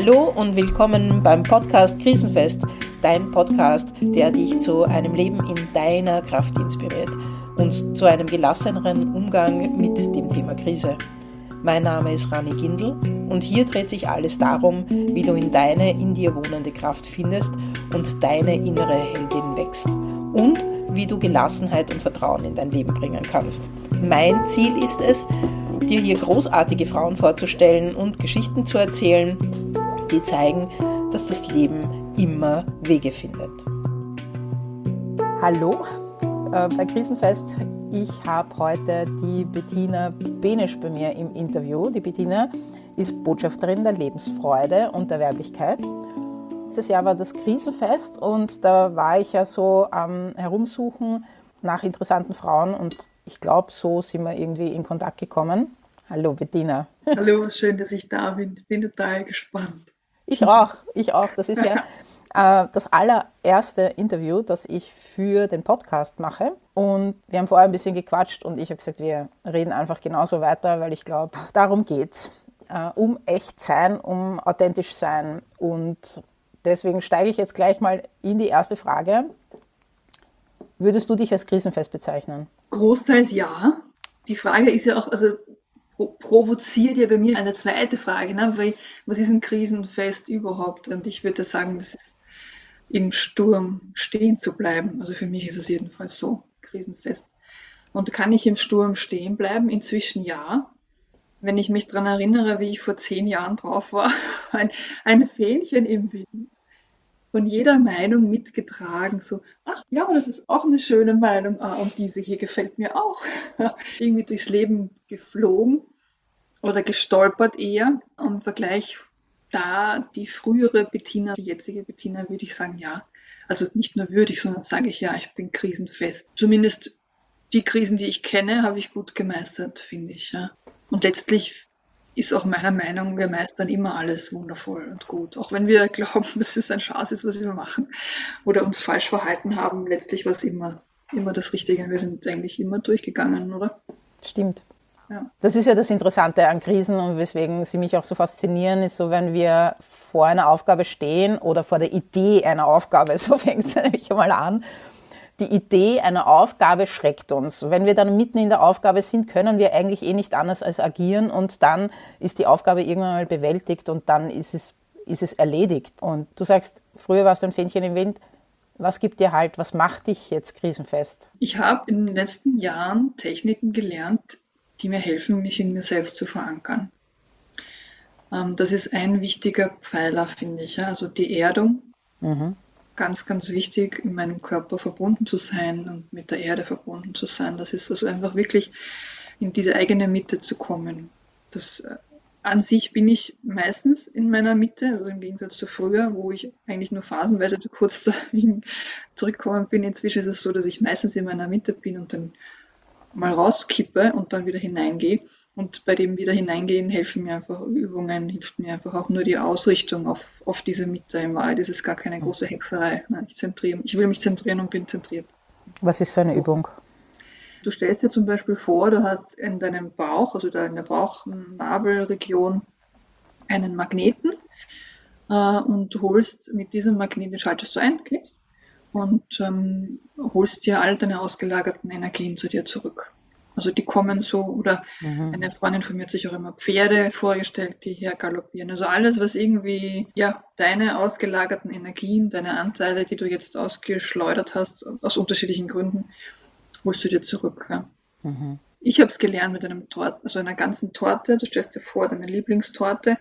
Hallo und willkommen beim Podcast Krisenfest, dein Podcast, der dich zu einem Leben in deiner Kraft inspiriert und zu einem gelasseneren Umgang mit dem Thema Krise. Mein Name ist Rani Gindel und hier dreht sich alles darum, wie du in deine in dir wohnende Kraft findest und deine innere Heldin wächst und wie du Gelassenheit und Vertrauen in dein Leben bringen kannst. Mein Ziel ist es, dir hier großartige Frauen vorzustellen und Geschichten zu erzählen, die zeigen, dass das Leben immer Wege findet. Hallo äh, bei Krisenfest. Ich habe heute die Bettina Benisch bei mir im Interview. Die Bettina ist Botschafterin der Lebensfreude und der Weiblichkeit. Letztes Jahr war das Krisenfest und da war ich ja so am Herumsuchen nach interessanten Frauen und ich glaube, so sind wir irgendwie in Kontakt gekommen. Hallo Bettina. Hallo, schön, dass ich da bin. Ich bin total gespannt. Ich auch, ich auch. Das ist ja äh, das allererste Interview, das ich für den Podcast mache. Und wir haben vorher ein bisschen gequatscht und ich habe gesagt, wir reden einfach genauso weiter, weil ich glaube, darum geht's. Äh, um echt sein, um authentisch sein. Und deswegen steige ich jetzt gleich mal in die erste Frage. Würdest du dich als krisenfest bezeichnen? Großteils ja. Die Frage ist ja auch, also provoziert ja bei mir eine zweite Frage, ne? Weil, was ist ein Krisenfest überhaupt? Und ich würde sagen, das ist im Sturm stehen zu bleiben. Also für mich ist es jedenfalls so, Krisenfest. Und kann ich im Sturm stehen bleiben? Inzwischen ja. Wenn ich mich daran erinnere, wie ich vor zehn Jahren drauf war, ein, ein Fähnchen im Wind, von jeder Meinung mitgetragen, so, ach ja, das ist auch eine schöne Meinung, ah, und diese hier gefällt mir auch. Irgendwie durchs Leben geflogen oder gestolpert eher. Im Vergleich da die frühere Bettina, die jetzige Bettina, würde ich sagen, ja. Also nicht nur würde ich, sondern sage ich ja, ich bin krisenfest. Zumindest die Krisen, die ich kenne, habe ich gut gemeistert, finde ich. Ja. Und letztlich ist auch meiner Meinung, wir meistern immer alles wundervoll und gut. Auch wenn wir glauben, dass es ein Schatz ist, was wir machen oder uns falsch verhalten haben, letztlich war es immer, immer das Richtige. Wir sind eigentlich immer durchgegangen, oder? Stimmt. Ja. Das ist ja das Interessante an Krisen und weswegen sie mich auch so faszinieren, ist so, wenn wir vor einer Aufgabe stehen oder vor der Idee einer Aufgabe, so fängt es nämlich einmal an, die Idee einer Aufgabe schreckt uns. Wenn wir dann mitten in der Aufgabe sind, können wir eigentlich eh nicht anders als agieren und dann ist die Aufgabe irgendwann mal bewältigt und dann ist es, ist es erledigt. Und du sagst, früher warst du ein Fähnchen im Wind. Was gibt dir halt, was macht dich jetzt krisenfest? Ich habe in den letzten Jahren Techniken gelernt, die mir helfen, mich in mir selbst zu verankern. Ähm, das ist ein wichtiger Pfeiler, finde ich. Also die Erdung. Mhm ganz, ganz wichtig, in meinem Körper verbunden zu sein und mit der Erde verbunden zu sein. Das ist also einfach wirklich in diese eigene Mitte zu kommen. Das äh, an sich bin ich meistens in meiner Mitte, also im Gegensatz zu früher, wo ich eigentlich nur phasenweise kurz zurückgekommen bin. Inzwischen ist es so, dass ich meistens in meiner Mitte bin und dann mal rauskippe und dann wieder hineingehe. Und bei dem wieder hineingehen helfen mir einfach Übungen, hilft mir einfach auch nur die Ausrichtung auf, auf diese Mitte. Im Wahrheit ist es gar keine große Hexerei. Nein, ich, zentriere, ich will mich zentrieren und bin zentriert. Was ist so eine Übung? Du stellst dir zum Beispiel vor, du hast in deinem Bauch, also da in der Bauchnabelregion, einen Magneten äh, und du holst mit diesem Magneten, schaltest du ein, knippst, und ähm, holst dir all deine ausgelagerten Energien zu dir zurück. Also die kommen so, oder mhm. eine Freundin von mir hat sich auch immer Pferde vorgestellt, die hier galoppieren. Also alles, was irgendwie, ja, deine ausgelagerten Energien, deine Anteile, die du jetzt ausgeschleudert hast, aus unterschiedlichen Gründen, holst du dir zurück. Ja. Mhm. Ich habe es gelernt mit einem Torte, also einer ganzen Torte. Du stellst dir vor, deine Lieblingstorte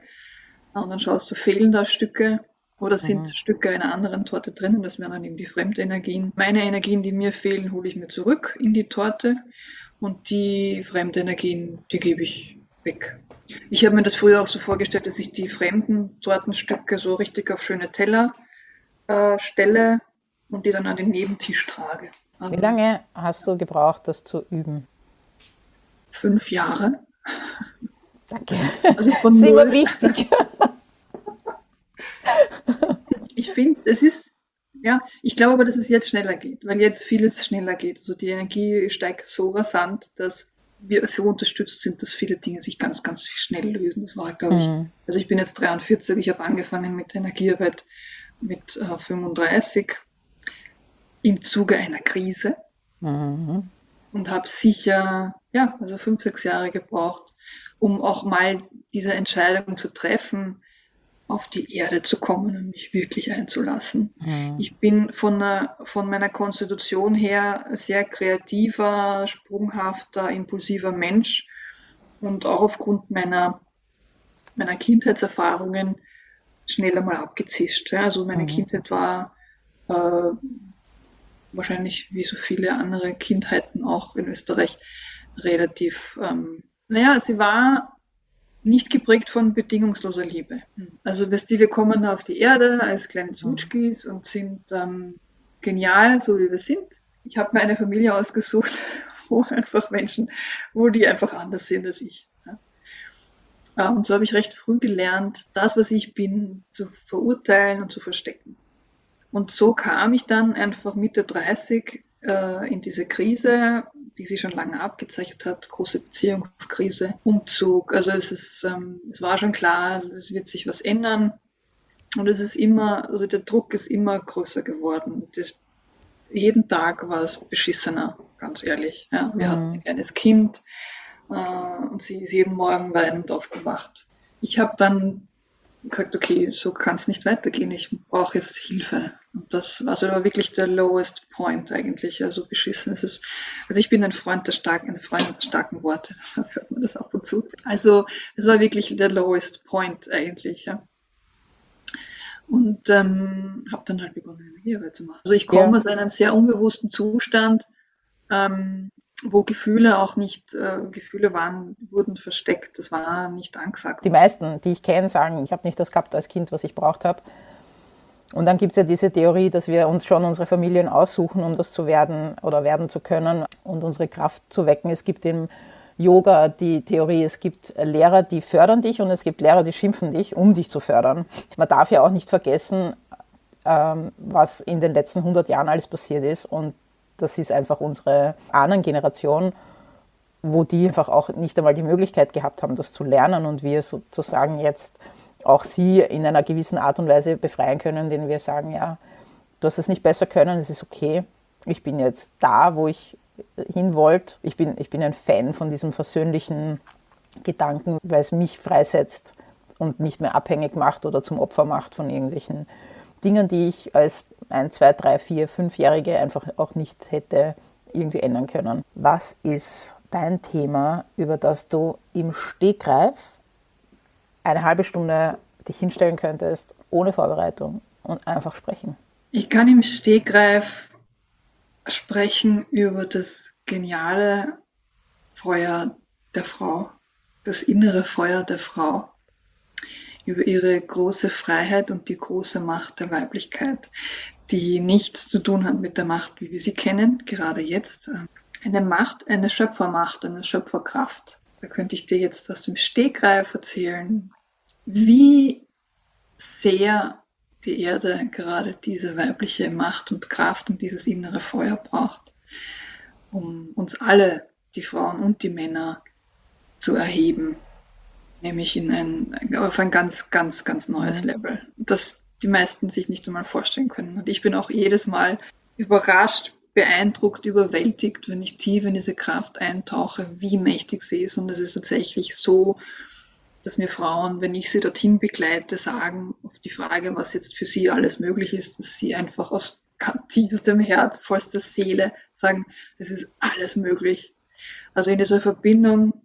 und dann schaust du, fehlen da Stücke oder sind mhm. Stücke einer anderen Torte drinnen. Das wären dann eben die Fremdenergien. Meine Energien, die mir fehlen, hole ich mir zurück in die Torte und die Fremdenergien, die gebe ich weg. Ich habe mir das früher auch so vorgestellt, dass ich die fremden Tortenstücke so richtig auf schöne Teller äh, stelle und die dann an den Nebentisch trage. Wie lange hast du gebraucht, das zu üben? Fünf Jahre. Danke. Also von das ist immer wichtig. ich finde, es ist ja, ich glaube aber, dass es jetzt schneller geht, weil jetzt vieles schneller geht. Also die Energie steigt so rasant, dass wir so unterstützt sind, dass viele Dinge sich ganz, ganz schnell lösen. Das war, glaube ich, mhm. also ich bin jetzt 43, ich habe angefangen mit Energiearbeit mit äh, 35 im Zuge einer Krise mhm. und habe sicher, ja, also fünf, sechs Jahre gebraucht, um auch mal diese Entscheidung zu treffen, auf die Erde zu kommen und mich wirklich einzulassen. Mhm. Ich bin von, von meiner Konstitution her sehr kreativer, sprunghafter, impulsiver Mensch und auch aufgrund meiner, meiner Kindheitserfahrungen schneller mal abgezischt. Also meine mhm. Kindheit war äh, wahrscheinlich wie so viele andere Kindheiten auch in Österreich relativ, ähm, naja, sie war nicht geprägt von bedingungsloser Liebe. Also weißt du, wir kommen da auf die Erde als kleine Zwutschkis und sind ähm, genial, so wie wir sind. Ich habe mir eine Familie ausgesucht, wo einfach Menschen, wo die einfach anders sind als ich. Ja. Und so habe ich recht früh gelernt, das, was ich bin, zu verurteilen und zu verstecken. Und so kam ich dann einfach Mitte 30 äh, in diese Krise, die sich schon lange abgezeichnet hat, große Beziehungskrise, Umzug. Also es ist, ähm, es war schon klar, es wird sich was ändern. Und es ist immer, also der Druck ist immer größer geworden. Das, jeden Tag war es beschissener, ganz ehrlich. Ja, wir mhm. hatten ein kleines Kind äh, und sie ist jeden Morgen weinend aufgewacht. Ich habe dann gesagt, okay, so kann es nicht weitergehen, ich brauche jetzt Hilfe. Und das war also wirklich der lowest point eigentlich, also beschissen ist es. Also ich bin ein Freund der starken, ein Freund der starken Worte, da hört man das ab und zu. Also es war wirklich der lowest point eigentlich, ja. Und ähm, habe dann halt begonnen, Energiearbeit zu machen. Also ich komme ja. aus einem sehr unbewussten Zustand, ähm, wo Gefühle auch nicht, äh, Gefühle waren, wurden versteckt, das war nicht angesagt. Die meisten, die ich kenne, sagen, ich habe nicht das gehabt als Kind, was ich braucht habe. Und dann gibt es ja diese Theorie, dass wir uns schon unsere Familien aussuchen, um das zu werden oder werden zu können und unsere Kraft zu wecken. Es gibt im Yoga die Theorie, es gibt Lehrer, die fördern dich und es gibt Lehrer, die schimpfen dich, um dich zu fördern. Man darf ja auch nicht vergessen, ähm, was in den letzten 100 Jahren alles passiert ist und das ist einfach unsere Ahnengeneration, wo die einfach auch nicht einmal die Möglichkeit gehabt haben, das zu lernen und wir sozusagen jetzt auch sie in einer gewissen Art und Weise befreien können, denen wir sagen, ja, du hast es nicht besser können, es ist okay. Ich bin jetzt da, wo ich hin wollte. Ich bin, ich bin ein Fan von diesem versöhnlichen Gedanken, weil es mich freisetzt und nicht mehr abhängig macht oder zum Opfer macht von irgendwelchen Dingen, die ich als ein, zwei, drei, vier, fünfjährige einfach auch nicht hätte irgendwie ändern können. Was ist dein Thema, über das du im Stegreif eine halbe Stunde dich hinstellen könntest, ohne Vorbereitung und einfach sprechen? Ich kann im Stegreif sprechen über das geniale Feuer der Frau, das innere Feuer der Frau über ihre große Freiheit und die große Macht der Weiblichkeit, die nichts zu tun hat mit der Macht, wie wir sie kennen, gerade jetzt. Eine Macht, eine Schöpfermacht, eine Schöpferkraft. Da könnte ich dir jetzt aus dem Stegreif erzählen, wie sehr die Erde gerade diese weibliche Macht und Kraft und dieses innere Feuer braucht, um uns alle, die Frauen und die Männer, zu erheben, nämlich in ein, auf ein ganz, ganz, ganz neues mhm. Level, das die meisten sich nicht einmal vorstellen können. Und ich bin auch jedes Mal überrascht, beeindruckt, überwältigt, wenn ich tief in diese Kraft eintauche, wie mächtig sie ist. Und es ist tatsächlich so, dass mir Frauen, wenn ich sie dorthin begleite, sagen auf die Frage, was jetzt für sie alles möglich ist, dass sie einfach aus tiefstem Herz, vollster Seele sagen, es ist alles möglich. Also in dieser Verbindung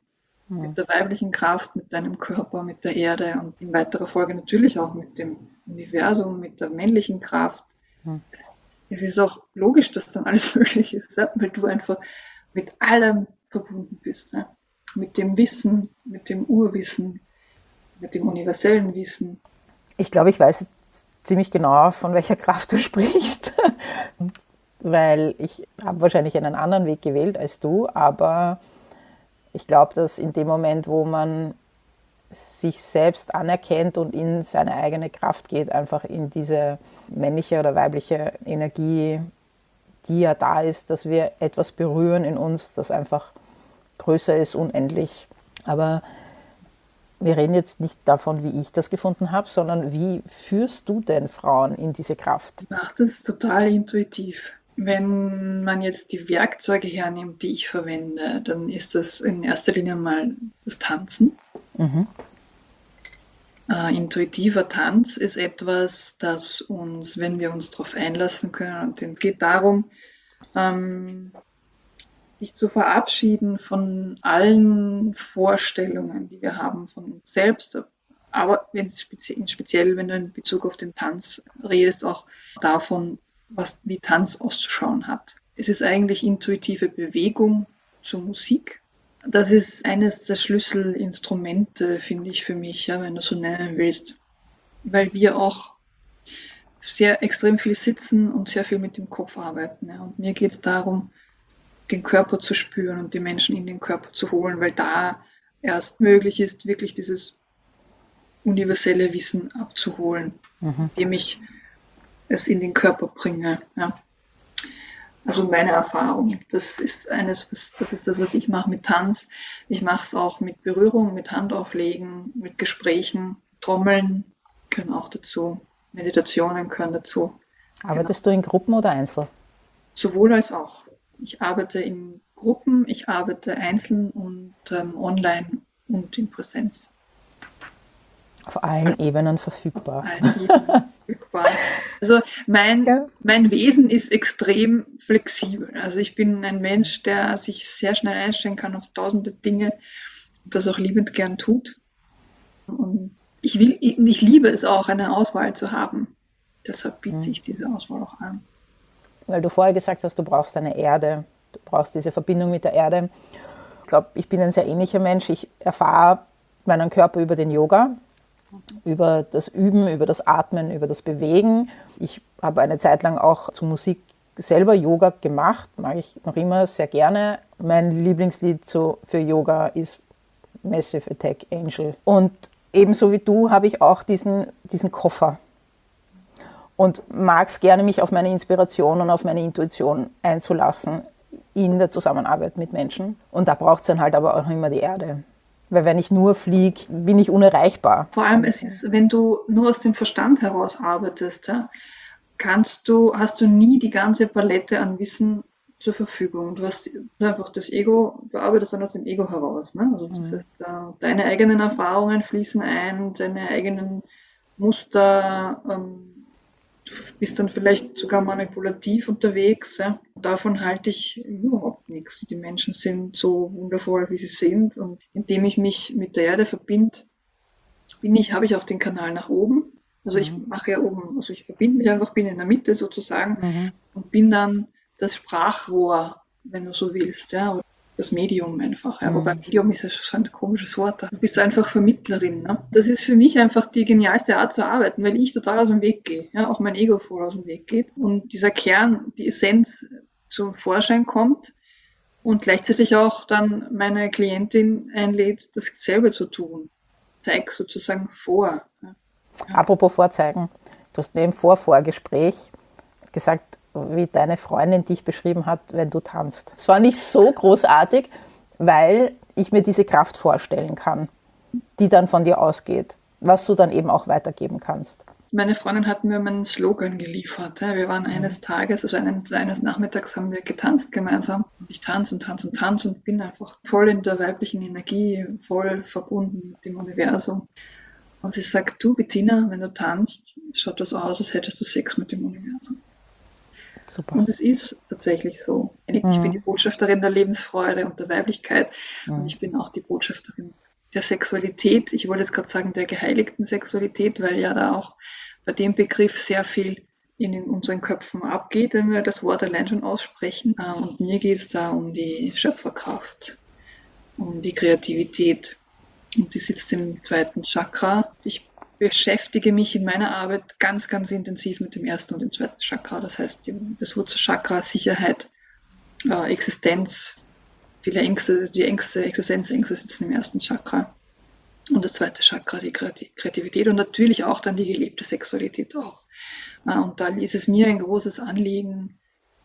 mit der weiblichen Kraft, mit deinem Körper, mit der Erde und in weiterer Folge natürlich auch mit dem Universum, mit der männlichen Kraft. Mhm. Es ist auch logisch, dass dann alles möglich ist, weil du einfach mit allem verbunden bist. Mit dem Wissen, mit dem Urwissen, mit dem universellen Wissen. Ich glaube, ich weiß ziemlich genau, von welcher Kraft du sprichst, weil ich habe wahrscheinlich einen anderen Weg gewählt als du, aber ich glaube, dass in dem Moment, wo man sich selbst anerkennt und in seine eigene Kraft geht, einfach in diese männliche oder weibliche Energie, die ja da ist, dass wir etwas berühren in uns, das einfach größer ist, unendlich. Aber wir reden jetzt nicht davon, wie ich das gefunden habe, sondern wie führst du denn Frauen in diese Kraft? Ich mache das total intuitiv. Wenn man jetzt die Werkzeuge hernimmt, die ich verwende, dann ist das in erster Linie mal das Tanzen. Mhm. Äh, intuitiver Tanz ist etwas, das uns, wenn wir uns darauf einlassen können, und es geht darum, ähm, sich zu verabschieden von allen Vorstellungen, die wir haben von uns selbst. Aber wenn speziell, speziell, wenn du in Bezug auf den Tanz redest, auch davon, was, wie Tanz auszuschauen hat. Es ist eigentlich intuitive Bewegung zur Musik. Das ist eines der Schlüsselinstrumente, finde ich, für mich, ja, wenn du so nennen willst. Weil wir auch sehr extrem viel sitzen und sehr viel mit dem Kopf arbeiten. Ja. Und mir geht es darum, den Körper zu spüren und die Menschen in den Körper zu holen, weil da erst möglich ist, wirklich dieses universelle Wissen abzuholen, mhm. indem ich es in den Körper bringe. Ja. Also meine Erfahrung, das ist eines, das ist das, was ich mache mit Tanz. Ich mache es auch mit Berührung, mit Handauflegen, mit Gesprächen, Trommeln können auch dazu, Meditationen können dazu. Arbeitest genau. du in Gruppen oder einzeln? Sowohl als auch. Ich arbeite in Gruppen, ich arbeite einzeln und ähm, online und in Präsenz. Auf allen Ebenen verfügbar. Auf allen Ebenen verfügbar. Also mein, ja. mein Wesen ist extrem flexibel. Also ich bin ein Mensch, der sich sehr schnell einstellen kann auf tausende Dinge und das auch liebend gern tut. Und ich will, ich liebe es auch, eine Auswahl zu haben. Deshalb biete mhm. ich diese Auswahl auch an weil du vorher gesagt hast, du brauchst eine Erde, du brauchst diese Verbindung mit der Erde. Ich glaube, ich bin ein sehr ähnlicher Mensch. Ich erfahre meinen Körper über den Yoga, über das Üben, über das Atmen, über das Bewegen. Ich habe eine Zeit lang auch zu Musik selber Yoga gemacht, mag ich noch immer sehr gerne. Mein Lieblingslied so für Yoga ist Massive Attack Angel. Und ebenso wie du habe ich auch diesen, diesen Koffer und mag es gerne, mich auf meine Inspiration und auf meine Intuition einzulassen in der Zusammenarbeit mit Menschen. Und da braucht es dann halt aber auch immer die Erde. Weil wenn ich nur fliege, bin ich unerreichbar. Vor allem, es ist, wenn du nur aus dem Verstand heraus arbeitest, ja, kannst du, hast du nie die ganze Palette an Wissen zur Verfügung. Du hast einfach das Ego, du arbeitest dann aus dem Ego heraus. Ne? Also das mhm. heißt, äh, deine eigenen Erfahrungen fließen ein, deine eigenen Muster, ähm, du bist dann vielleicht sogar manipulativ unterwegs. Ja. Davon halte ich überhaupt nichts. Die Menschen sind so wundervoll, wie sie sind. Und indem ich mich mit der Erde verbinde, bin ich, habe ich auch den Kanal nach oben. Also mhm. ich mache ja oben, also ich verbinde mich einfach, bin in der Mitte sozusagen mhm. und bin dann das Sprachrohr, wenn du so willst. Ja das Medium einfach. Ja. Mhm. Wobei Medium ist ja schon ein komisches Wort. Du bist einfach Vermittlerin. Ne? Das ist für mich einfach die genialste Art zu arbeiten, weil ich total aus dem Weg gehe. Ja? Auch mein Ego voll aus dem Weg geht. Und dieser Kern, die Essenz zum Vorschein kommt und gleichzeitig auch dann meine Klientin einlädt, das selber zu tun. Zeig sozusagen vor. Apropos Vorzeigen. Du hast neben Vorvorgespräch gesagt, wie deine Freundin dich beschrieben hat, wenn du tanzt. Es war nicht so großartig, weil ich mir diese Kraft vorstellen kann, die dann von dir ausgeht, was du dann eben auch weitergeben kannst. Meine Freundin hat mir meinen Slogan geliefert. Wir waren eines Tages, also eines Nachmittags haben wir getanzt gemeinsam. Ich tanze und tanze und tanze und bin einfach voll in der weiblichen Energie, voll verbunden mit dem Universum. Und sie sagt, du Bettina, wenn du tanzt, schaut das aus, als hättest du Sex mit dem Universum. Super. Und es ist tatsächlich so. Ich mhm. bin die Botschafterin der Lebensfreude und der Weiblichkeit mhm. und ich bin auch die Botschafterin der Sexualität. Ich wollte jetzt gerade sagen der geheiligten Sexualität, weil ja da auch bei dem Begriff sehr viel in unseren Köpfen abgeht, wenn wir das Wort allein schon aussprechen. Äh, und mir geht es da um die Schöpferkraft, um die Kreativität. Und die sitzt im zweiten Chakra. Ich beschäftige mich in meiner Arbeit ganz, ganz intensiv mit dem ersten und dem zweiten Chakra. Das heißt, das Wurzelchakra, Sicherheit, äh, Existenz, viele Ängste, die Ängste, Existenzängste sitzen im ersten Chakra. Und das zweite Chakra, die Kreativität und natürlich auch dann die gelebte Sexualität auch. Äh, und da ist es mir ein großes Anliegen,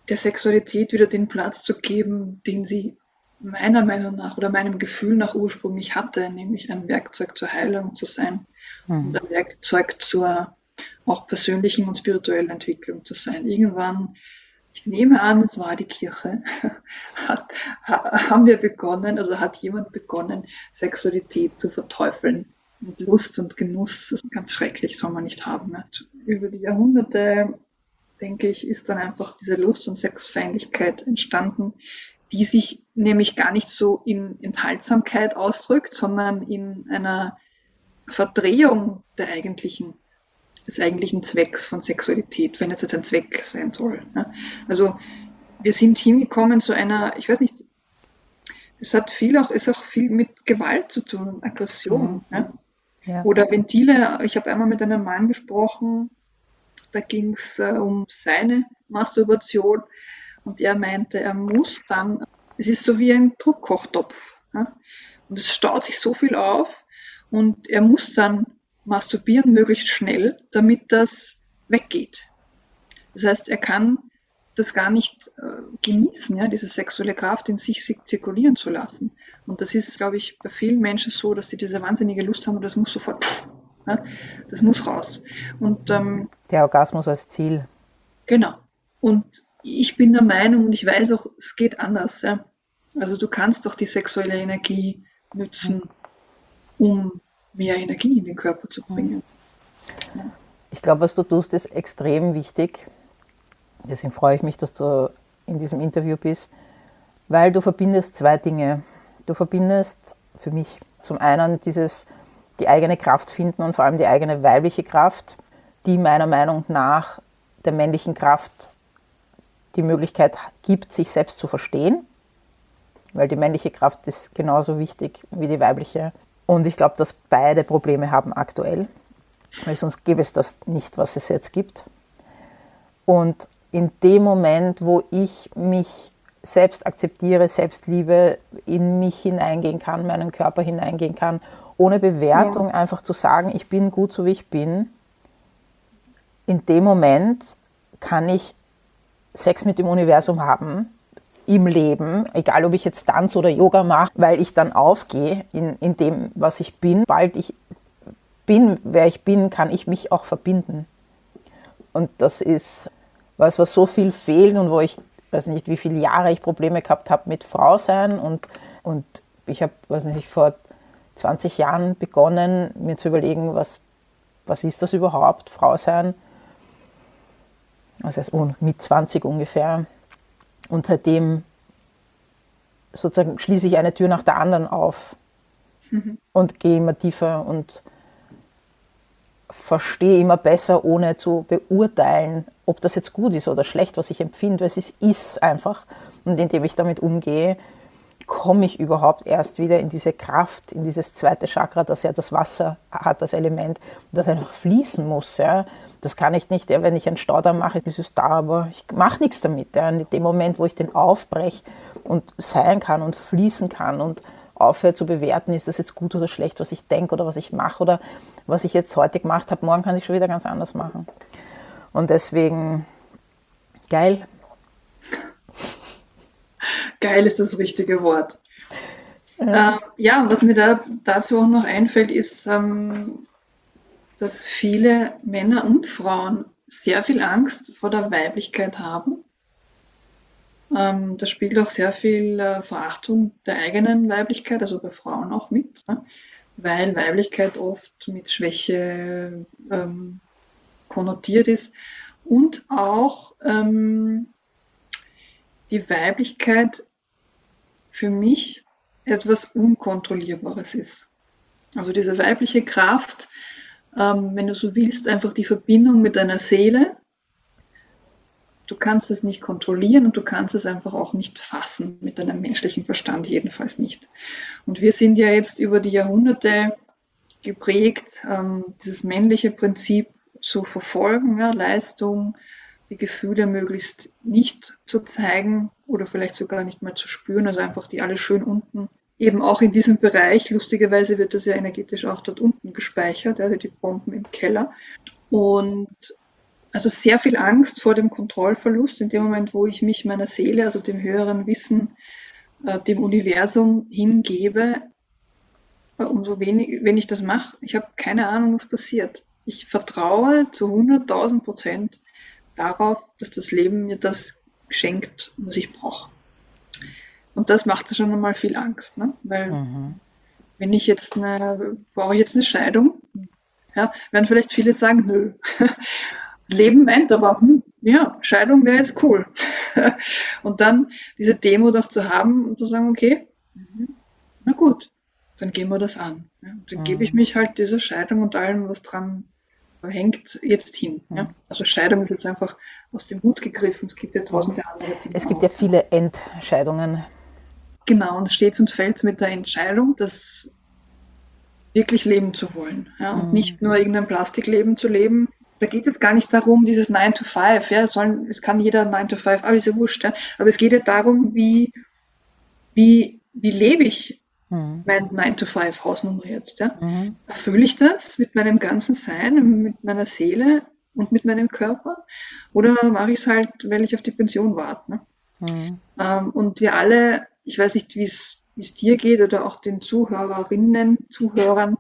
der Sexualität wieder den Platz zu geben, den sie meiner Meinung nach oder meinem Gefühl nach ursprünglich hatte, nämlich ein Werkzeug zur Heilung zu sein mhm. und ein Werkzeug zur auch persönlichen und spirituellen Entwicklung zu sein. Irgendwann, ich nehme an, es war die Kirche, hat, haben wir begonnen, also hat jemand begonnen, Sexualität zu verteufeln. Und Lust und Genuss, ist ganz schrecklich, soll man nicht haben. Über die Jahrhunderte, denke ich, ist dann einfach diese Lust- und Sexfeindlichkeit entstanden, die sich nämlich gar nicht so in Enthaltsamkeit ausdrückt, sondern in einer Verdrehung der eigentlichen, des eigentlichen Zwecks von Sexualität, wenn jetzt ein Zweck sein soll. Ne? Also wir sind hingekommen zu einer, ich weiß nicht, es hat viel auch, ist auch viel mit Gewalt zu tun, Aggression. Mhm. Ne? Ja. Oder Ventile, ich habe einmal mit einem Mann gesprochen, da ging es äh, um seine Masturbation und er meinte, er muss dann, es ist so wie ein Druckkochtopf. Ja? Und es staut sich so viel auf und er muss dann masturbieren möglichst schnell, damit das weggeht. Das heißt, er kann das gar nicht äh, genießen, ja, diese sexuelle Kraft in sich zirkulieren zu lassen. Und das ist, glaube ich, bei vielen Menschen so, dass sie diese wahnsinnige Lust haben und das muss sofort, ja, das muss raus. Und ähm, der Orgasmus als Ziel. Genau. Und ich bin der Meinung und ich weiß auch, es geht anders. Ja. Also du kannst doch die sexuelle Energie nützen, um mehr Energie in den Körper zu bringen. Ja. Ich glaube, was du tust, ist extrem wichtig. Deswegen freue ich mich, dass du in diesem Interview bist, weil du verbindest zwei Dinge. Du verbindest für mich zum einen dieses die eigene Kraft finden und vor allem die eigene weibliche Kraft, die meiner Meinung nach der männlichen Kraft die Möglichkeit gibt, sich selbst zu verstehen, weil die männliche Kraft ist genauso wichtig wie die weibliche. Und ich glaube, dass beide Probleme haben aktuell, weil sonst gäbe es das nicht, was es jetzt gibt. Und in dem Moment, wo ich mich selbst akzeptiere, selbst liebe, in mich hineingehen kann, meinen Körper hineingehen kann, ohne Bewertung ja. einfach zu sagen, ich bin gut so wie ich bin, in dem Moment kann ich Sex mit dem Universum haben im Leben, egal ob ich jetzt Tanz oder Yoga mache, weil ich dann aufgehe in, in dem, was ich bin. Bald ich bin, wer ich bin, kann ich mich auch verbinden. Und das ist was, was so viel fehlt und wo ich weiß nicht, wie viele Jahre ich Probleme gehabt habe mit Frau sein und, und ich habe, weiß nicht, vor 20 Jahren begonnen, mir zu überlegen, was, was ist das überhaupt, Frau sein das heißt mit 20 ungefähr. Und seitdem sozusagen schließe ich eine Tür nach der anderen auf mhm. und gehe immer tiefer und verstehe immer besser, ohne zu beurteilen, ob das jetzt gut ist oder schlecht, was ich empfinde, weil es ist einfach. Und indem ich damit umgehe, komme ich überhaupt erst wieder in diese Kraft, in dieses zweite Chakra, das ja das Wasser hat, das Element, das einfach fließen muss. Ja. Das kann ich nicht, wenn ich einen Staudamm mache, ist es da, aber ich mache nichts damit. Ja. In dem Moment, wo ich den aufbreche und sein kann und fließen kann und aufhöre zu bewerten, ist das jetzt gut oder schlecht, was ich denke oder was ich mache oder was ich jetzt heute gemacht habe, morgen kann ich schon wieder ganz anders machen. Und deswegen geil. Geil ist das richtige Wort. Ja, äh, ja was mir da dazu auch noch einfällt, ist, ähm, dass viele Männer und Frauen sehr viel Angst vor der Weiblichkeit haben. Ähm, das spielt auch sehr viel äh, Verachtung der eigenen Weiblichkeit, also bei Frauen auch mit, ne? weil Weiblichkeit oft mit Schwäche ähm, konnotiert ist und auch ähm, die Weiblichkeit für mich etwas Unkontrollierbares ist. Also diese weibliche Kraft, ähm, wenn du so willst, einfach die Verbindung mit deiner Seele. Du kannst es nicht kontrollieren und du kannst es einfach auch nicht fassen, mit deinem menschlichen Verstand jedenfalls nicht. Und wir sind ja jetzt über die Jahrhunderte geprägt, ähm, dieses männliche Prinzip zu verfolgen, ja, Leistung, die Gefühle möglichst nicht zu zeigen oder vielleicht sogar nicht mal zu spüren, also einfach die alle schön unten eben auch in diesem Bereich, lustigerweise wird das ja energetisch auch dort unten gespeichert, also die Bomben im Keller. Und also sehr viel Angst vor dem Kontrollverlust in dem Moment, wo ich mich meiner Seele, also dem höheren Wissen äh, dem Universum hingebe, äh, umso wenig, wenn ich das mache, ich habe keine Ahnung, was passiert. Ich vertraue zu 100.000 Prozent darauf, dass das Leben mir das schenkt, was ich brauche. Und das macht schon einmal viel Angst, ne? weil mhm. wenn ich jetzt eine, brauche ich jetzt eine Scheidung, ja, werden vielleicht viele sagen, nö. Leben meint aber, hm, ja, Scheidung wäre jetzt cool. und dann diese Demo doch zu haben und zu sagen, okay, na gut, dann gehen wir das an. Ja. Dann mhm. gebe ich mhm. mich halt dieser Scheidung und allem, was dran hängt, jetzt hin. Ja. Mhm. Also Scheidung ist jetzt einfach aus dem Hut gegriffen. Es gibt ja tausende andere Dinge. Es gibt auch. ja viele Entscheidungen. Genau, und steht und fällt mit der Entscheidung, das wirklich leben zu wollen. Ja, und mhm. nicht nur irgendein Plastikleben zu leben, da geht es gar nicht darum, dieses 9 to 5, ja, sollen, es kann jeder 9 to 5, aber ist ja wurscht, ja. aber es geht ja darum, wie, wie, wie lebe ich mhm. mein 9 to 5 Hausnummer jetzt, ja. Mhm. Erfülle ich das mit meinem ganzen Sein, mit meiner Seele und mit meinem Körper? Oder mache ich es halt, weil ich auf die Pension warte, ne? Mhm. Ähm, und wir alle, ich weiß nicht, wie es dir geht oder auch den Zuhörerinnen, Zuhörern,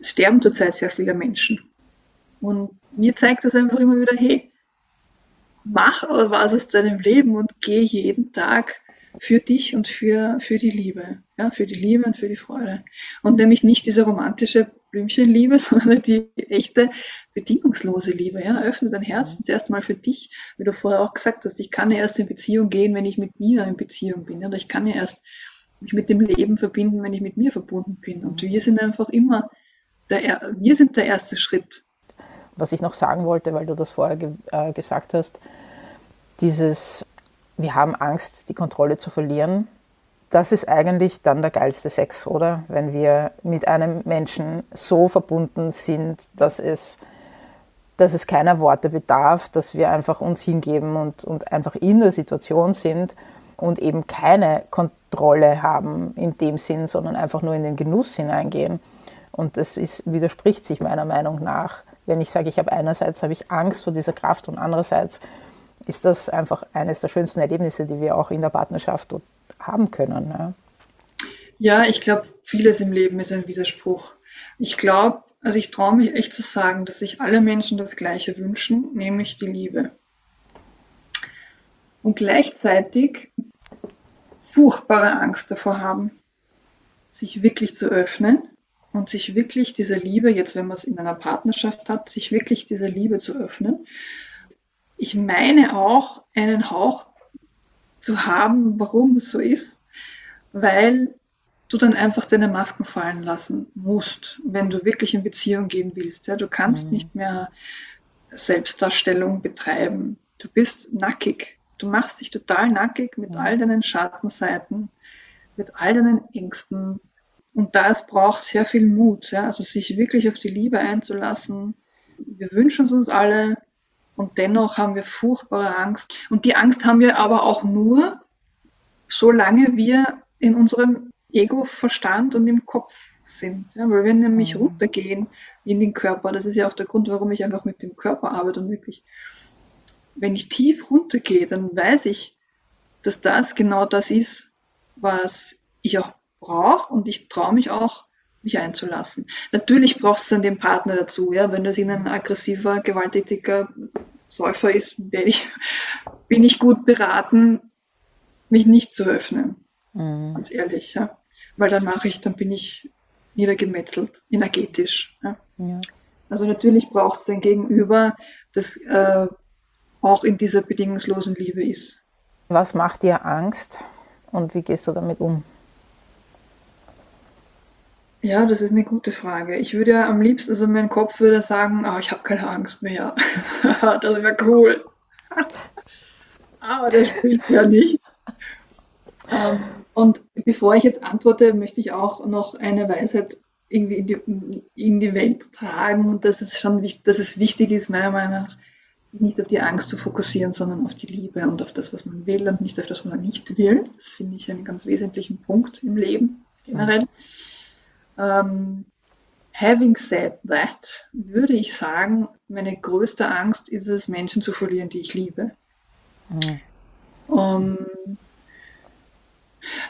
sterben zurzeit sehr viele Menschen. Und mir zeigt das einfach immer wieder, hey, mach was aus deinem Leben und geh jeden Tag für dich und für, für die Liebe. Ja, für die Liebe und für die Freude. Und nämlich nicht diese romantische Blümchenliebe, sondern die echte bedingungslose Liebe. Ja, öffne dein Herz zuerst mal für dich, wie du vorher auch gesagt hast. Ich kann ja erst in Beziehung gehen, wenn ich mit mir in Beziehung bin. Oder ich kann ja erst mich mit dem Leben verbinden, wenn ich mit mir verbunden bin. Und wir sind einfach immer, der, wir sind der erste Schritt was ich noch sagen wollte, weil du das vorher ge äh, gesagt hast, dieses, wir haben Angst, die Kontrolle zu verlieren, das ist eigentlich dann der geilste Sex, oder? Wenn wir mit einem Menschen so verbunden sind, dass es, dass es keiner Worte bedarf, dass wir einfach uns hingeben und, und einfach in der Situation sind und eben keine Kontrolle haben in dem Sinn, sondern einfach nur in den Genuss hineingehen. Und das ist, widerspricht sich meiner Meinung nach wenn ich sage, ich habe einerseits habe ich Angst vor dieser Kraft und andererseits ist das einfach eines der schönsten Erlebnisse, die wir auch in der Partnerschaft haben können. Ja, ja ich glaube, vieles im Leben ist ein Widerspruch. Ich glaube, also ich traue mich echt zu sagen, dass sich alle Menschen das Gleiche wünschen, nämlich die Liebe. Und gleichzeitig furchtbare Angst davor haben, sich wirklich zu öffnen und sich wirklich dieser Liebe, jetzt wenn man es in einer Partnerschaft hat, sich wirklich dieser Liebe zu öffnen. Ich meine auch einen Hauch zu haben, warum es so ist, weil du dann einfach deine Masken fallen lassen musst, wenn du wirklich in Beziehung gehen willst. Ja, du kannst mhm. nicht mehr Selbstdarstellung betreiben. Du bist nackig. Du machst dich total nackig mit all deinen Schattenseiten, mit all deinen Ängsten, und das braucht sehr viel Mut, ja? also sich wirklich auf die Liebe einzulassen. Wir wünschen es uns alle und dennoch haben wir furchtbare Angst. Und die Angst haben wir aber auch nur, solange wir in unserem Ego-Verstand und im Kopf sind. Ja? Weil wir nämlich mhm. runtergehen in den Körper. Das ist ja auch der Grund, warum ich einfach mit dem Körper arbeite und wirklich, wenn ich tief runtergehe, dann weiß ich, dass das genau das ist, was ich auch brauche und ich traue mich auch, mich einzulassen. Natürlich brauchst du dann den Partner dazu, ja. Wenn das in ein aggressiver, gewalttätiger Säufer ist, ich, bin ich gut beraten, mich nicht zu öffnen. Mhm. Ganz ehrlich, ja. Weil dann mache ich, dann bin ich niedergemetzelt, energetisch. Ja. ja. Also natürlich braucht es ein Gegenüber, das äh, auch in dieser bedingungslosen Liebe ist. Was macht dir Angst und wie gehst du damit um? Ja, das ist eine gute Frage. Ich würde ja am liebsten, also mein Kopf würde sagen, ah, ich habe keine Angst mehr. das wäre cool. Aber das spielt ja nicht. Ähm, und bevor ich jetzt antworte, möchte ich auch noch eine Weisheit irgendwie in die, in die Welt tragen, dass es schon dass es wichtig ist, meiner Meinung nach, nicht auf die Angst zu fokussieren, sondern auf die Liebe und auf das, was man will und nicht auf das, was man nicht will. Das finde ich einen ganz wesentlichen Punkt im Leben generell. Ähm, having said that, würde ich sagen, meine größte Angst ist es, Menschen zu verlieren, die ich liebe. Mhm. Um,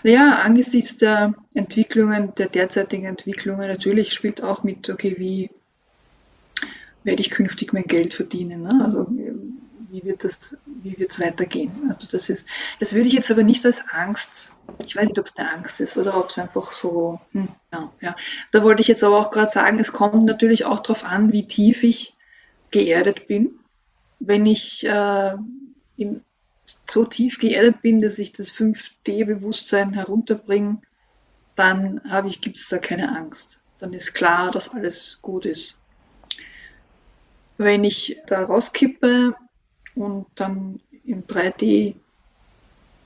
Naja, angesichts der Entwicklungen, der derzeitigen Entwicklungen, natürlich spielt auch mit, okay, wie werde ich künftig mein Geld verdienen? Ne? Also wie wird das, wie wird es weitergehen? Also das ist, das würde ich jetzt aber nicht als Angst, ich weiß nicht, ob es eine Angst ist oder ob es einfach so, hm, ja, ja. Da wollte ich jetzt aber auch gerade sagen, es kommt natürlich auch darauf an, wie tief ich geerdet bin. Wenn ich äh, in, so tief geerdet bin, dass ich das 5D-Bewusstsein herunterbringe, dann habe ich, gibt es da keine Angst. Dann ist klar, dass alles gut ist. Wenn ich da rauskippe und dann im 3D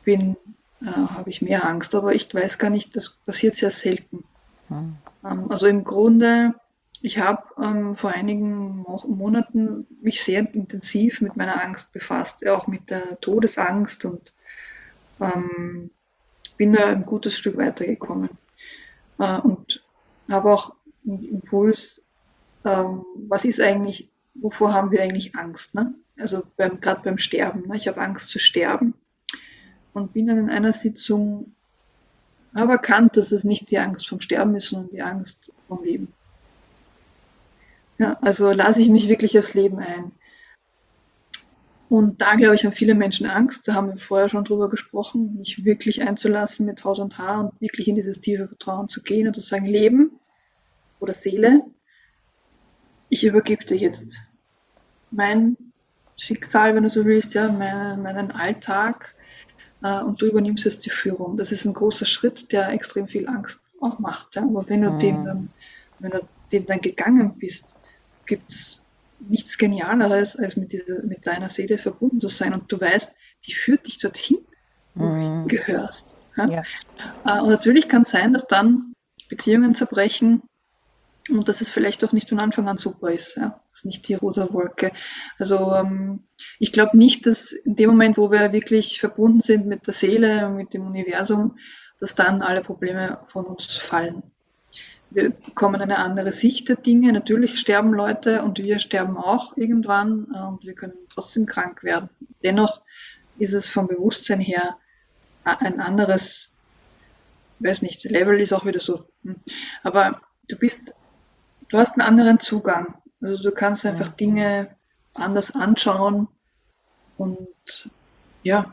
bin, äh, habe ich mehr Angst. Aber ich weiß gar nicht, das passiert sehr selten. Hm. Ähm, also im Grunde ich habe ähm, vor einigen Monaten mich sehr intensiv mit meiner Angst befasst, auch mit der Todesangst und ähm, bin da ein gutes Stück weitergekommen. Äh, und habe auch einen Impuls, ähm, was ist eigentlich, wovor haben wir eigentlich Angst? Ne? Also beim, gerade beim Sterben. Ne? Ich habe Angst zu sterben und bin dann in einer Sitzung, habe erkannt, dass es nicht die Angst vom Sterben ist, sondern die Angst vom Leben. Ja, also lasse ich mich wirklich aufs Leben ein. Und da, glaube ich, haben viele Menschen Angst, da haben wir vorher schon drüber gesprochen, mich wirklich einzulassen mit Haus und Haar und wirklich in dieses tiefe Vertrauen zu gehen und zu sagen, Leben oder Seele, ich übergebe dir jetzt mein Schicksal, wenn du so willst, ja, meinen, meinen Alltag äh, und du übernimmst jetzt die Führung. Das ist ein großer Schritt, der extrem viel Angst auch macht. Ja. Aber wenn du mhm. den dann, wenn du den dann gegangen bist, gibt es nichts Genialeres, als mit, dieser, mit deiner Seele verbunden zu sein und du weißt, die führt dich dorthin, wo mhm. du gehörst. Ja? Ja. Äh, und natürlich kann es sein, dass dann Beziehungen zerbrechen und dass es vielleicht auch nicht von Anfang an super ist. Ja? Das ist nicht die rosa Wolke. Also ähm, ich glaube nicht, dass in dem Moment, wo wir wirklich verbunden sind mit der Seele und mit dem Universum, dass dann alle Probleme von uns fallen wir bekommen eine andere Sicht der Dinge. Natürlich sterben Leute und wir sterben auch irgendwann äh, und wir können trotzdem krank werden. Dennoch ist es vom Bewusstsein her ein anderes, weiß nicht, Level ist auch wieder so. Hm. Aber du bist, du hast einen anderen Zugang. Also du kannst einfach Dinge anders anschauen und ja,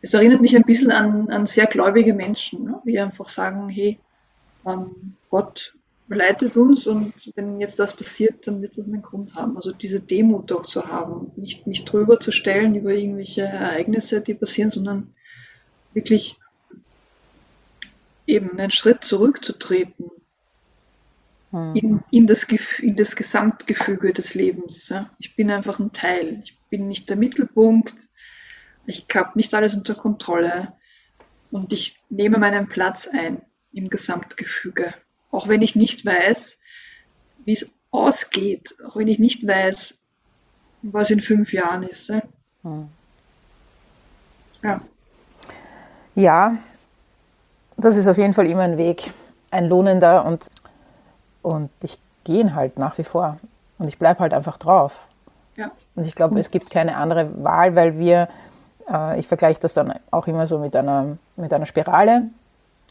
es erinnert mich ein bisschen an, an sehr gläubige Menschen, ne? die einfach sagen, hey, ähm, Gott leitet uns und wenn jetzt das passiert, dann wird das einen Grund haben. Also diese Demut auch zu haben, nicht mich drüber zu stellen über irgendwelche Ereignisse, die passieren, sondern wirklich eben einen Schritt zurückzutreten. In, in, das, in das Gesamtgefüge des Lebens. Ja. Ich bin einfach ein Teil. Ich bin nicht der Mittelpunkt. Ich habe nicht alles unter Kontrolle und ich nehme meinen Platz ein im Gesamtgefüge. Auch wenn ich nicht weiß, wie es ausgeht, auch wenn ich nicht weiß, was in fünf Jahren ist. Hm. Ja. Ja, das ist auf jeden Fall immer ein Weg, ein lohnender und, und ich gehe halt nach wie vor und ich bleibe halt einfach drauf. Ja. Und ich glaube, es gibt keine andere Wahl, weil wir, äh, ich vergleiche das dann auch immer so mit einer, mit einer Spirale.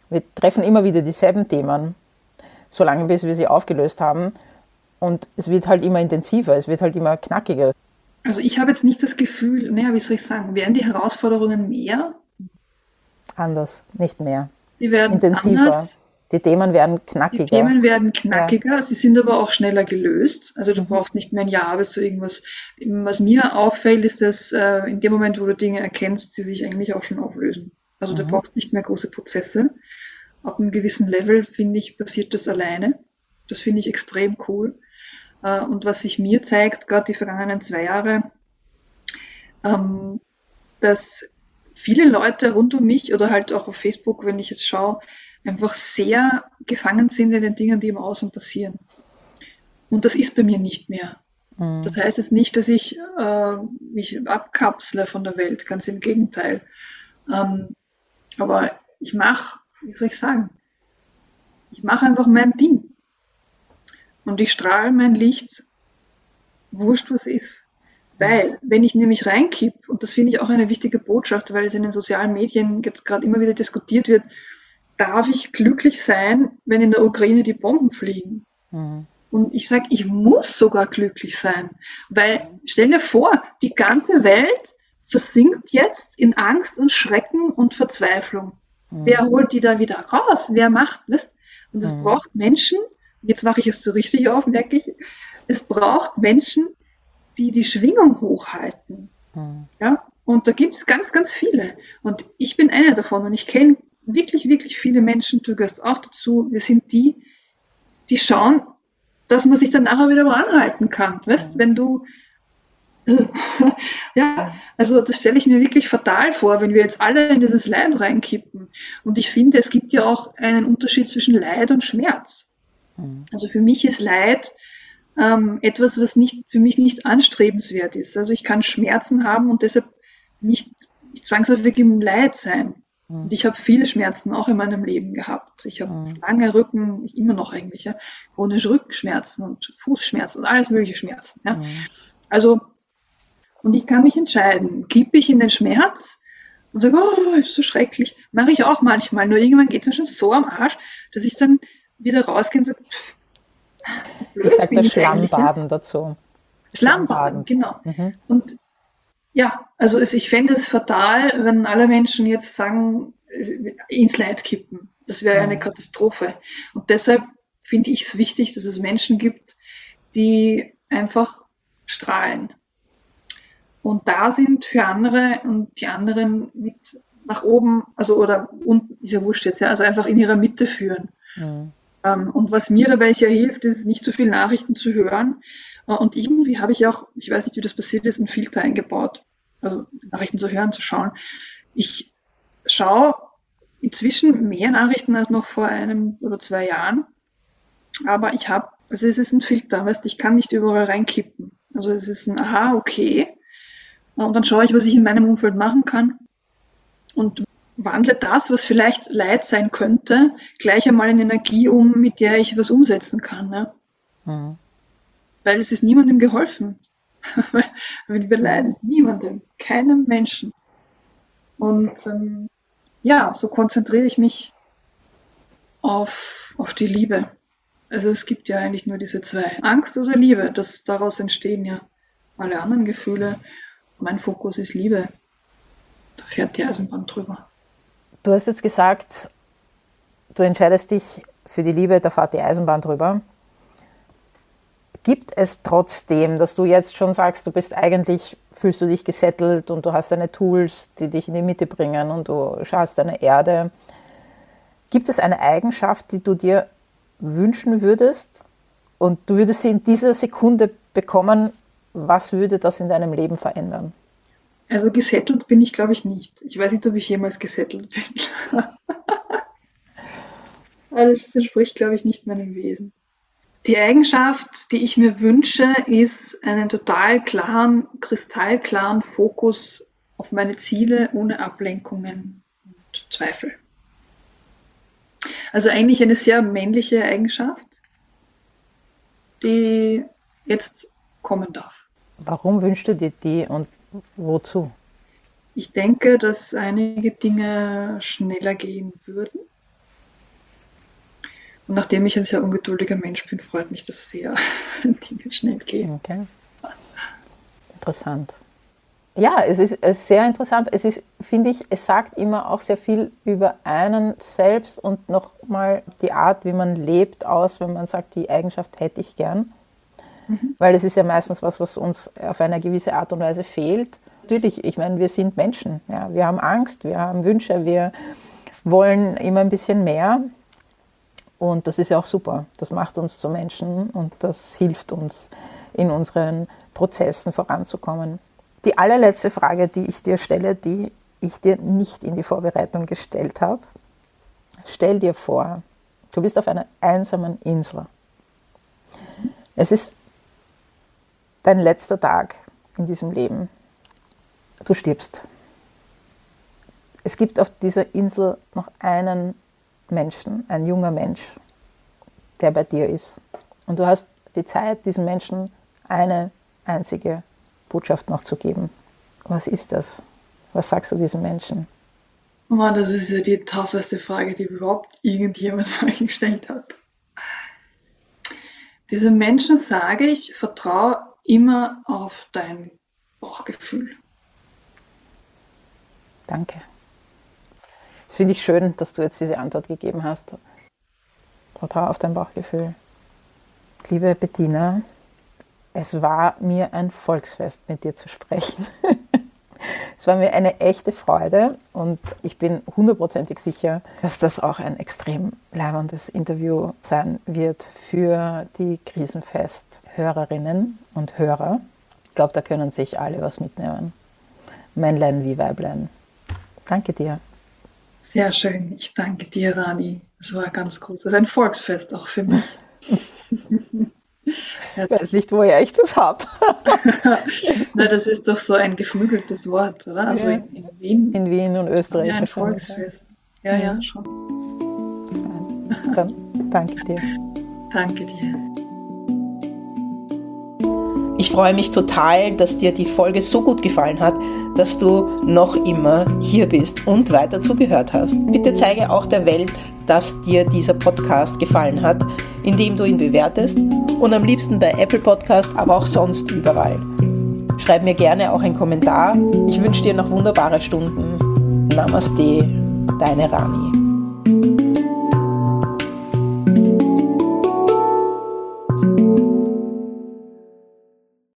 Wir treffen immer wieder dieselben Themen, solange bis wir sie aufgelöst haben. Und es wird halt immer intensiver, es wird halt immer knackiger. Also ich habe jetzt nicht das Gefühl, naja, wie soll ich sagen, werden die Herausforderungen mehr? Anders, nicht mehr. Die werden intensiver. Anders. Die Themen werden knackiger. Die Themen werden knackiger, ja. sie sind aber auch schneller gelöst. Also du brauchst nicht mehr ein Jahr bis zu irgendwas. Was mir auffällt, ist, dass äh, in dem Moment, wo du Dinge erkennst, sie sich eigentlich auch schon auflösen. Also mhm. du brauchst nicht mehr große Prozesse. Ab einem gewissen Level, finde ich, passiert das alleine. Das finde ich extrem cool. Äh, und was sich mir zeigt, gerade die vergangenen zwei Jahre, ähm, dass viele Leute rund um mich oder halt auch auf Facebook, wenn ich jetzt schaue, einfach sehr gefangen sind in den Dingen, die im Außen passieren. Und das ist bei mir nicht mehr. Mhm. Das heißt jetzt nicht, dass ich äh, mich abkapsle von der Welt, ganz im Gegenteil. Ähm, aber ich mache, wie soll ich sagen, ich mache einfach mein Ding. Und ich strahle mein Licht, wurscht was ist. Weil, wenn ich nämlich reinkipp, und das finde ich auch eine wichtige Botschaft, weil es in den sozialen Medien jetzt gerade immer wieder diskutiert wird, darf ich glücklich sein, wenn in der Ukraine die Bomben fliegen? Mhm. Und ich sage, ich muss sogar glücklich sein, weil stell dir vor, die ganze Welt versinkt jetzt in Angst und Schrecken und Verzweiflung. Mhm. Wer holt die da wieder raus? Wer macht das? Und es mhm. braucht Menschen, jetzt mache ich es so richtig auf, merke ich, es braucht Menschen, die die Schwingung hochhalten. Mhm. Ja? Und da gibt es ganz, ganz viele. Und ich bin einer davon und ich kenne wirklich, wirklich viele Menschen, du gehörst auch dazu, wir sind die, die schauen, dass man sich dann nachher wieder anhalten kann. Weißt, wenn du ja, also das stelle ich mir wirklich fatal vor, wenn wir jetzt alle in dieses Leid reinkippen. Und ich finde, es gibt ja auch einen Unterschied zwischen Leid und Schmerz. Mhm. Also für mich ist Leid ähm, etwas, was nicht, für mich nicht anstrebenswert ist. Also ich kann Schmerzen haben und deshalb nicht, nicht zwangsläufig im Leid sein. Mhm. Und ich habe viele Schmerzen auch in meinem Leben gehabt. Ich habe mhm. lange Rücken, immer noch eigentlich, ja, chronische Rückenschmerzen und Fußschmerzen und alles mögliche Schmerzen. Ja. Mhm. Also, und ich kann mich entscheiden, kippe ich in den Schmerz und sage, oh, ist so schrecklich. Mache ich auch manchmal. Nur irgendwann geht es mir schon so am Arsch, dass ich dann wieder rausgehe und sage, pff, blöd, ich sage das Schlammbaden dazu. Schlammbaden, genau. Mhm. Und ja, also ich fände es fatal, wenn alle Menschen jetzt sagen, ins Leid kippen. Das wäre eine Katastrophe. Und deshalb finde ich es wichtig, dass es Menschen gibt, die einfach strahlen und da sind für andere und die anderen mit nach oben, also oder unten, ist ja wurscht jetzt, ja, also einfach in ihrer Mitte führen. Mhm. Ähm, und was mir dabei sehr hilft, ist nicht zu viel Nachrichten zu hören, äh, und irgendwie habe ich auch, ich weiß nicht, wie das passiert ist, einen Filter eingebaut. Also Nachrichten zu hören, zu schauen. Ich schaue inzwischen mehr Nachrichten als noch vor einem oder zwei Jahren. Aber ich habe, also es ist ein Filter, weißt ich kann nicht überall reinkippen. Also es ist ein Aha, okay. Und dann schaue ich, was ich in meinem Umfeld machen kann. Und wandle das, was vielleicht Leid sein könnte, gleich einmal in Energie um, mit der ich was umsetzen kann. Ne? Mhm weil es ist niemandem geholfen. Wir leiden, niemandem, keinem Menschen. Und ähm, ja, so konzentriere ich mich auf, auf die Liebe. Also es gibt ja eigentlich nur diese zwei. Angst oder Liebe, das, daraus entstehen ja alle anderen Gefühle. Mein Fokus ist Liebe. Da fährt die Eisenbahn drüber. Du hast jetzt gesagt, du entscheidest dich für die Liebe, da fährt die Eisenbahn drüber. Gibt es trotzdem, dass du jetzt schon sagst, du bist eigentlich, fühlst du dich gesettelt und du hast deine Tools, die dich in die Mitte bringen und du schaust deine Erde. Gibt es eine Eigenschaft, die du dir wünschen würdest und du würdest sie in dieser Sekunde bekommen, was würde das in deinem Leben verändern? Also gesettelt bin ich, glaube ich, nicht. Ich weiß nicht, ob ich jemals gesettelt bin. das entspricht, glaube ich, nicht meinem Wesen. Die Eigenschaft, die ich mir wünsche, ist einen total klaren, kristallklaren Fokus auf meine Ziele ohne Ablenkungen und Zweifel. Also eigentlich eine sehr männliche Eigenschaft, die jetzt kommen darf. Warum wünschst du dir die und wozu? Ich denke, dass einige Dinge schneller gehen würden und nachdem ich ein sehr ungeduldiger Mensch bin, freut mich das sehr, wenn Dinge schnell gehen. Okay. Interessant. Ja, es ist, sehr interessant. Es ist, finde ich, es sagt immer auch sehr viel über einen selbst und nochmal die Art, wie man lebt, aus, wenn man sagt, die Eigenschaft hätte ich gern. Mhm. Weil es ist ja meistens was, was uns auf eine gewisse Art und Weise fehlt. Natürlich, ich meine, wir sind Menschen. Ja. Wir haben Angst, wir haben Wünsche, wir wollen immer ein bisschen mehr. Und das ist ja auch super. Das macht uns zu Menschen und das hilft uns in unseren Prozessen voranzukommen. Die allerletzte Frage, die ich dir stelle, die ich dir nicht in die Vorbereitung gestellt habe. Stell dir vor, du bist auf einer einsamen Insel. Es ist dein letzter Tag in diesem Leben. Du stirbst. Es gibt auf dieser Insel noch einen Menschen, ein junger Mensch, der bei dir ist. Und du hast die Zeit, diesen Menschen eine einzige Botschaft noch zu geben, was ist das? Was sagst du diesen Menschen? Mann, das ist ja die tougheste Frage, die überhaupt irgendjemand mal gestellt hat. Diesen Menschen sage ich, vertraue immer auf dein Bauchgefühl. Danke. Das finde ich schön, dass du jetzt diese Antwort gegeben hast. Vertraue auf dein Bauchgefühl. Liebe Bettina, es war mir ein Volksfest, mit dir zu sprechen. es war mir eine echte Freude und ich bin hundertprozentig sicher, dass das auch ein extrem leibendes Interview sein wird für die Krisenfest-Hörerinnen und Hörer. Ich glaube, da können sich alle was mitnehmen. Männlein wie Weiblein. Danke dir. Sehr schön. Ich danke dir, Rani. Es war ganz groß. Es ist ein Volksfest auch für mich. Ich weiß nicht, woher ich das habe. Na, das ist doch so ein geflügeltes Wort, oder? Also ja. in, in, Wien. In Wien und Österreich. Ja, ein Volksfest. Ja, ja, schon. Dann danke dir. Danke dir. Ich freue mich total, dass dir die Folge so gut gefallen hat, dass du noch immer hier bist und weiter zugehört hast. Bitte zeige auch der Welt, dass dir dieser Podcast gefallen hat, indem du ihn bewertest und am liebsten bei Apple Podcast, aber auch sonst überall. Schreib mir gerne auch einen Kommentar. Ich wünsche dir noch wunderbare Stunden. Namaste, deine Rani.